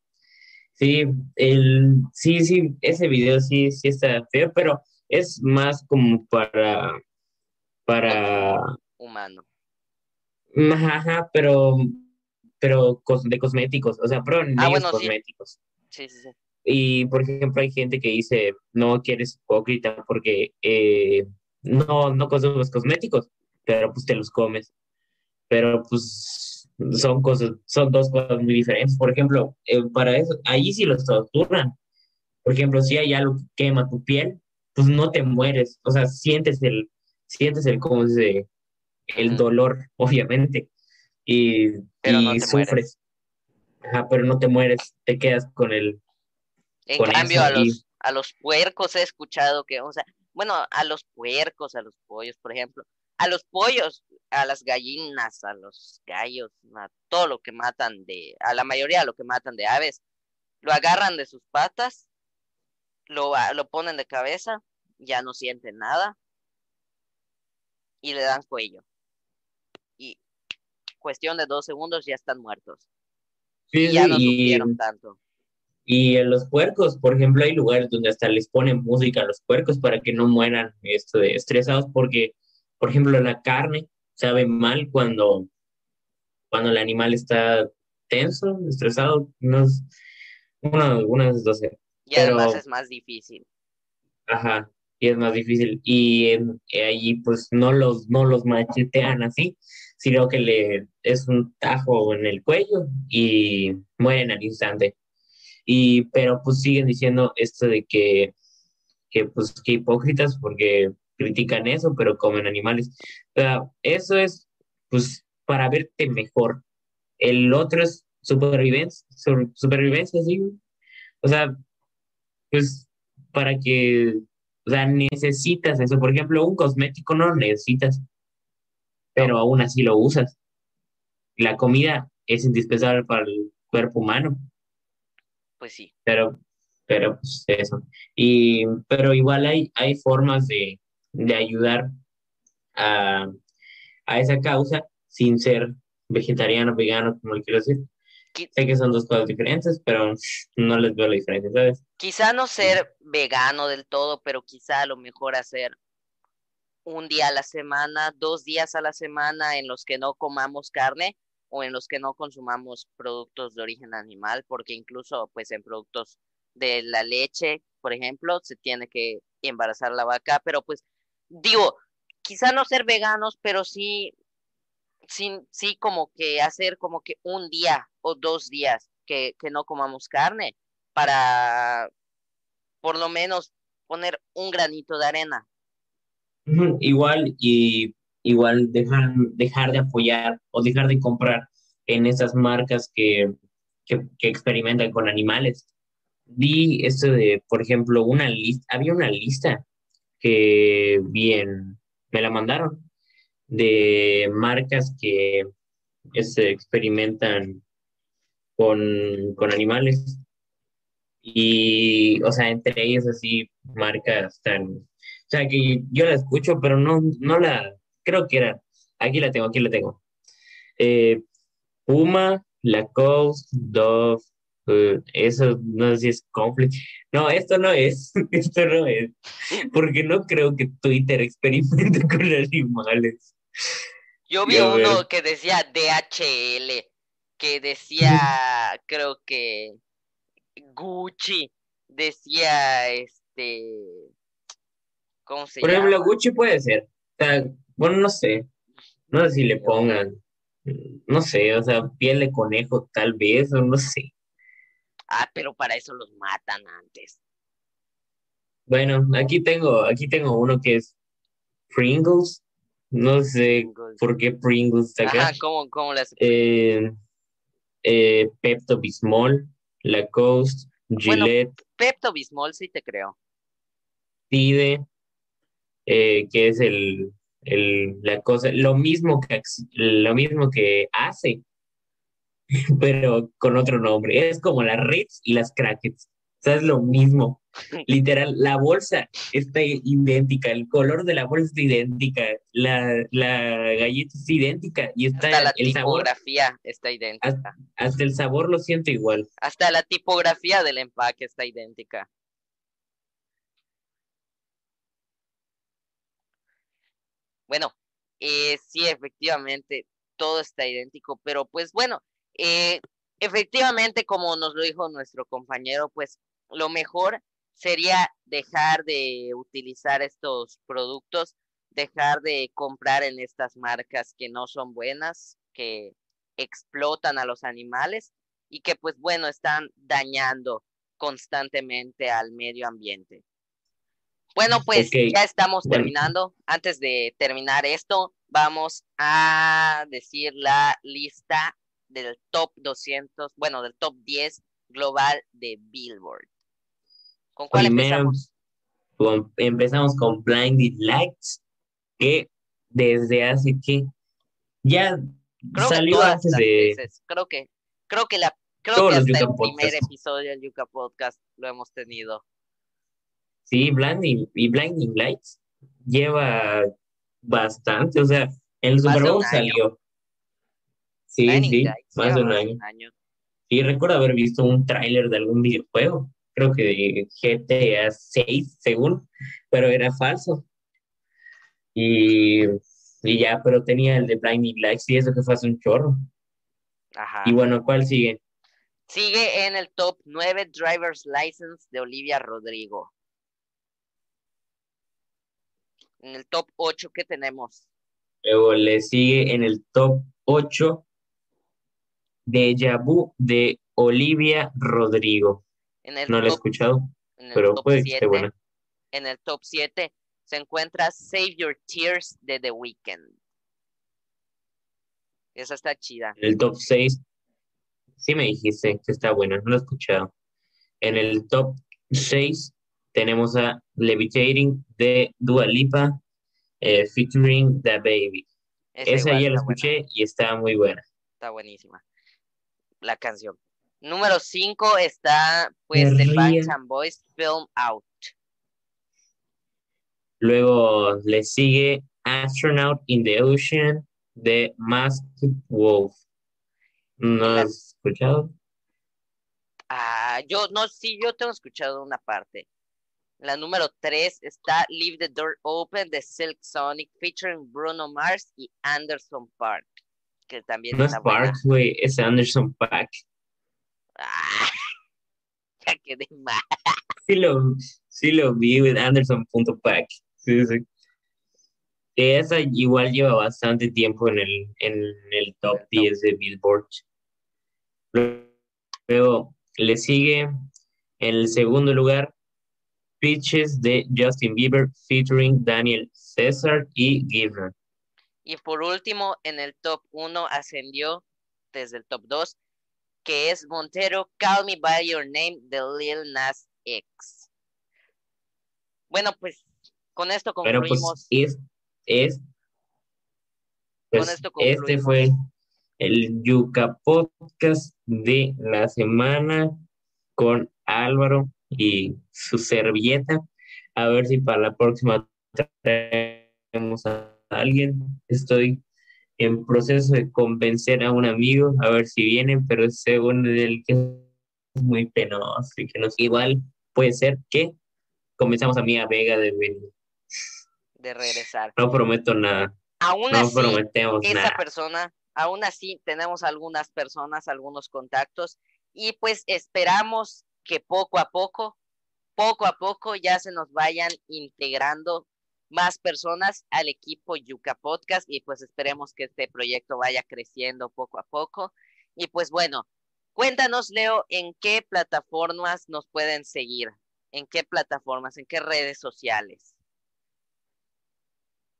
Sí, el, sí, sí, ese video sí, sí está feo, pero es más como para, para... Humano. Ajá, pero, pero de cosméticos, o sea, pero ah, cosméticos. Sí, sí, sí. Y, por ejemplo, hay gente que dice, no quieres hipócrita porque eh, no, no consumes cosméticos, pero pues te los comes. pero pues son cosas, son dos cosas muy diferentes. Por ejemplo, eh, para eso, ahí sí los torturan. Por ejemplo, si hay algo que quema tu piel, pues no te mueres, o sea, sientes el, sientes el, ¿cómo se El dolor, obviamente, y, y sufres. Ajá, pero no te mueres, te quedas con el... En cambio, a, los, a los puercos he escuchado que, o sea, bueno, a los puercos, a los pollos, por ejemplo, a los pollos, a las gallinas, a los gallos, a todo lo que matan de, a la mayoría de lo que matan de aves, lo agarran de sus patas, lo, lo ponen de cabeza, ya no sienten nada y le dan cuello. Y cuestión de dos segundos ya están muertos. Y ya no sufrieron tanto. Y en los puercos, por ejemplo, hay lugares donde hasta les ponen música a los puercos para que no mueran esto de estresados porque por ejemplo, la carne sabe mal cuando, cuando el animal está tenso, estresado, unos, uno, unas doce. Y además es más difícil. Ajá, y es más difícil. Y eh, allí pues no los, no los machetean así, sino que le es un tajo en el cuello y mueren al instante. Y, pero pues siguen diciendo esto de que, que pues que hipócritas porque critican eso, pero comen animales. Eso es, pues, para verte mejor. El otro es supervivencia, supervivencia, sí. O sea, pues, para que, o sea, necesitas eso. Por ejemplo, un cosmético no lo necesitas, pero aún así lo usas. La comida es indispensable para el cuerpo humano. Pues sí. Pero, pero pues eso. Y, pero igual hay, hay formas de, de ayudar a, esa causa sin ser vegetariano, vegano, como le quiero decir. Sé que son dos cosas diferentes, pero no les veo la diferencia, ¿sabes? Quizá no ser vegano del todo, pero quizá a lo mejor hacer un día a la semana, dos días a la semana en los que no comamos carne o en los que no consumamos productos de origen animal, porque incluso pues en productos de la leche, por ejemplo, se tiene que embarazar la vaca, pero pues digo, quizá no ser veganos, pero sí, sí, sí como que hacer como que un día o dos días que, que no comamos carne para por lo menos poner un granito de arena. Igual y igual dejar, dejar de apoyar o dejar de comprar en esas marcas que, que, experimentan con animales. Di esto de, por ejemplo, una lista, había una lista que bien me la mandaron de marcas que este, experimentan con, con animales. Y, o sea, entre ellas así, marcas tan... O sea, que yo la escucho, pero no, no la... Creo que era... Aquí la tengo, aquí la tengo. Eh, Puma, Lacoste, Dove, eh, eso no sé si es conflict. No, esto no es, esto no es, porque no creo que Twitter experimente con animales. Yo vi uno que decía DHL, que decía, creo que Gucci, decía este, ¿cómo se Por ejemplo, Gucci puede ser, bueno, no sé, no sé si le pongan, no sé, o sea, piel de conejo tal vez, o no sé. Ah, pero para eso los matan antes. Bueno, aquí tengo, aquí tengo uno que es Pringles. No sé por qué Pringles está acá. ¿cómo, hace? Eh, eh, Pepto Bismol, Lacoste, Gillette. Pepto Bismol sí te creo. Tide, eh, que es el, el, la cosa, lo mismo que, lo mismo que hace, pero con otro nombre. Es como las Ritz y las Crackets. O sea, es lo mismo. Literal, la bolsa está idéntica, el color de la bolsa es idéntica, la, la galleta es idéntica y está hasta la tipografía está idéntica. Hasta, el sabor lo siento igual. Hasta la tipografía del empaque está idéntica. Bueno, eh, sí, efectivamente, todo está idéntico, pero pues bueno, eh, efectivamente, como nos lo dijo nuestro compañero, pues lo mejor sería dejar de utilizar estos productos dejar de comprar en estas marcas que no son buenas, que explotan a los animales y que pues bueno, están dañando constantemente al medio ambiente. Bueno, pues ya estamos terminando. Antes de terminar esto, vamos a decir la lista del top 200, bueno, del top 10 global de Billboard. ¿Con cuál empezamos? empezamos con Blinded Lights, que desde hace que ya salió antes de... Creo que, creo que la creo que hasta el primer episodio del Yuka Podcast lo hemos tenido. Sí, Blinding y Blinding Lights lleva bastante, o sea, en el Super Bowl salió. Sí, sí, más de un año. Sí, recuerdo haber visto un tráiler de algún videojuego, creo que de GTA 6, según, pero era falso. Y, y ya, pero tenía el de Blinding Lights y eso que fue hace un chorro. Ajá. Y bueno, ¿cuál sigue? Sigue en el top 9 Driver's License de Olivia Rodrigo. En el top 8, ¿qué tenemos? Luego le sigue en el top 8 de Yabu de Olivia Rodrigo. no lo he escuchado, pero puede que esté buena. En el top 7 se encuentra Save Your Tears de The Weeknd. Esa está chida. En el top 6, sí me dijiste que está buena, no lo he escuchado. En el top 6 tenemos a Levitating de Dua Lipa eh, featuring The Baby. Esa, ya la escuché y está muy buena. Está buenísima la canción. Número 5 está pues The Banks and Boys Film Out. Luego le sigue Astronaut in the Ocean de Masked Wolf. ¿No has escuchado? Ah, yo no, sí, yo tengo escuchado una parte. La número 3 está Leave the Door Open de Silk Sonic featuring Bruno Mars y Anderson Park. Que también no es Park, güey, es Anderson Park. Ah, ya quedé mal. Sí lo, sí lo vi with Anderson.pack. Sí, sí. Esa igual lleva bastante tiempo en el, en el top 10 de Billboard. Luego le sigue en el segundo lugar Pitches de Justin Bieber featuring Daniel César y Giver. Y por último, en el top 1 ascendió desde el top 2, que es Montero Call Me By Your Name de Lil Nas X. Bueno, pues con esto pues, concluimos. es, es pues, este fue el Yuca Podcast de la semana con Álvaro y su servilleta. A ver si para la próxima traemos a alguien. Estoy en proceso de convencer a un amigo a ver si viene, pero según él que es muy penoso y que no igual puede ser que convencemos a a Vega de venir. De regresar. No prometo nada. Aún no así, prometemos esa persona, aún así tenemos algunas personas, algunos contactos y pues esperamos que poco a poco, poco a poco ya se nos vayan integrando más personas al equipo Yuca Podcast y pues esperemos que este proyecto vaya creciendo poco a poco. Y pues bueno, cuéntanos Leo, ¿en qué plataformas nos pueden seguir? ¿En qué plataformas? ¿En qué redes sociales?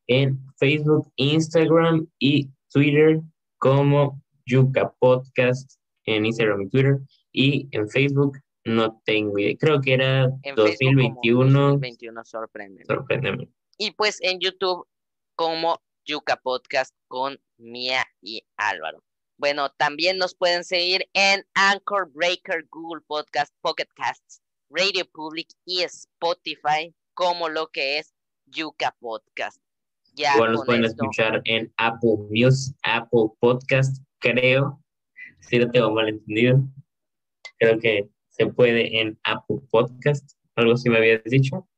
En Facebook, Instagram y Twitter como Yuca Podcast en Instagram y Twitter y en Facebook no tengo idea. Creo que era 2021. 2021, sorprende. Sorprende. Y pues en YouTube como Yuca Podcast con Mía y Álvaro. Bueno, también nos pueden seguir en Anchor Breaker, Google Podcast, Pocket Casts, Radio Public y Spotify como lo que es Yuca Podcast. Ya Igual nos pueden escuchar en Apple Music, Apple Podcast, creo. Si no tengo mal entendido. Creo que se puede en Apple Podcast, algo así me habías dicho.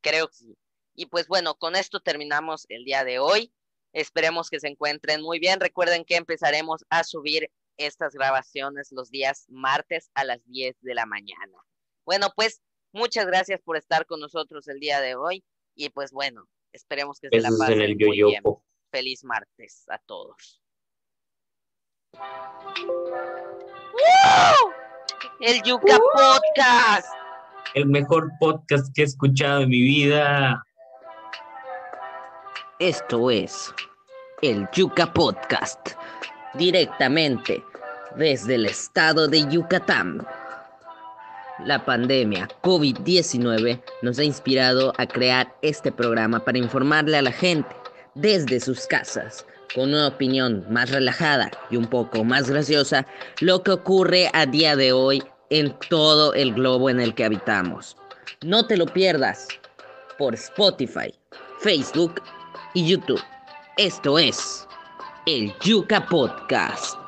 Creo que sí. Y pues bueno, con esto terminamos el día de hoy. Esperemos que se encuentren muy bien. Recuerden que empezaremos a subir estas grabaciones los días martes a las 10 de la mañana. Bueno, pues muchas gracias por estar con nosotros el día de hoy. Y pues bueno, Esperemos que se la en pasen el muy bien. Feliz martes a todos. El Yuca Podcast. El mejor podcast que he escuchado en mi vida. Esto es el Yuca Podcast, directamente desde el estado de Yucatán. La pandemia COVID-19 nos ha inspirado a crear este programa para informarle a la gente desde sus casas, con una opinión más relajada y un poco más graciosa lo que ocurre a día de hoy en todo el globo en el que habitamos. No te lo pierdas por Spotify, Facebook y YouTube. Esto es el Yuca Podcast.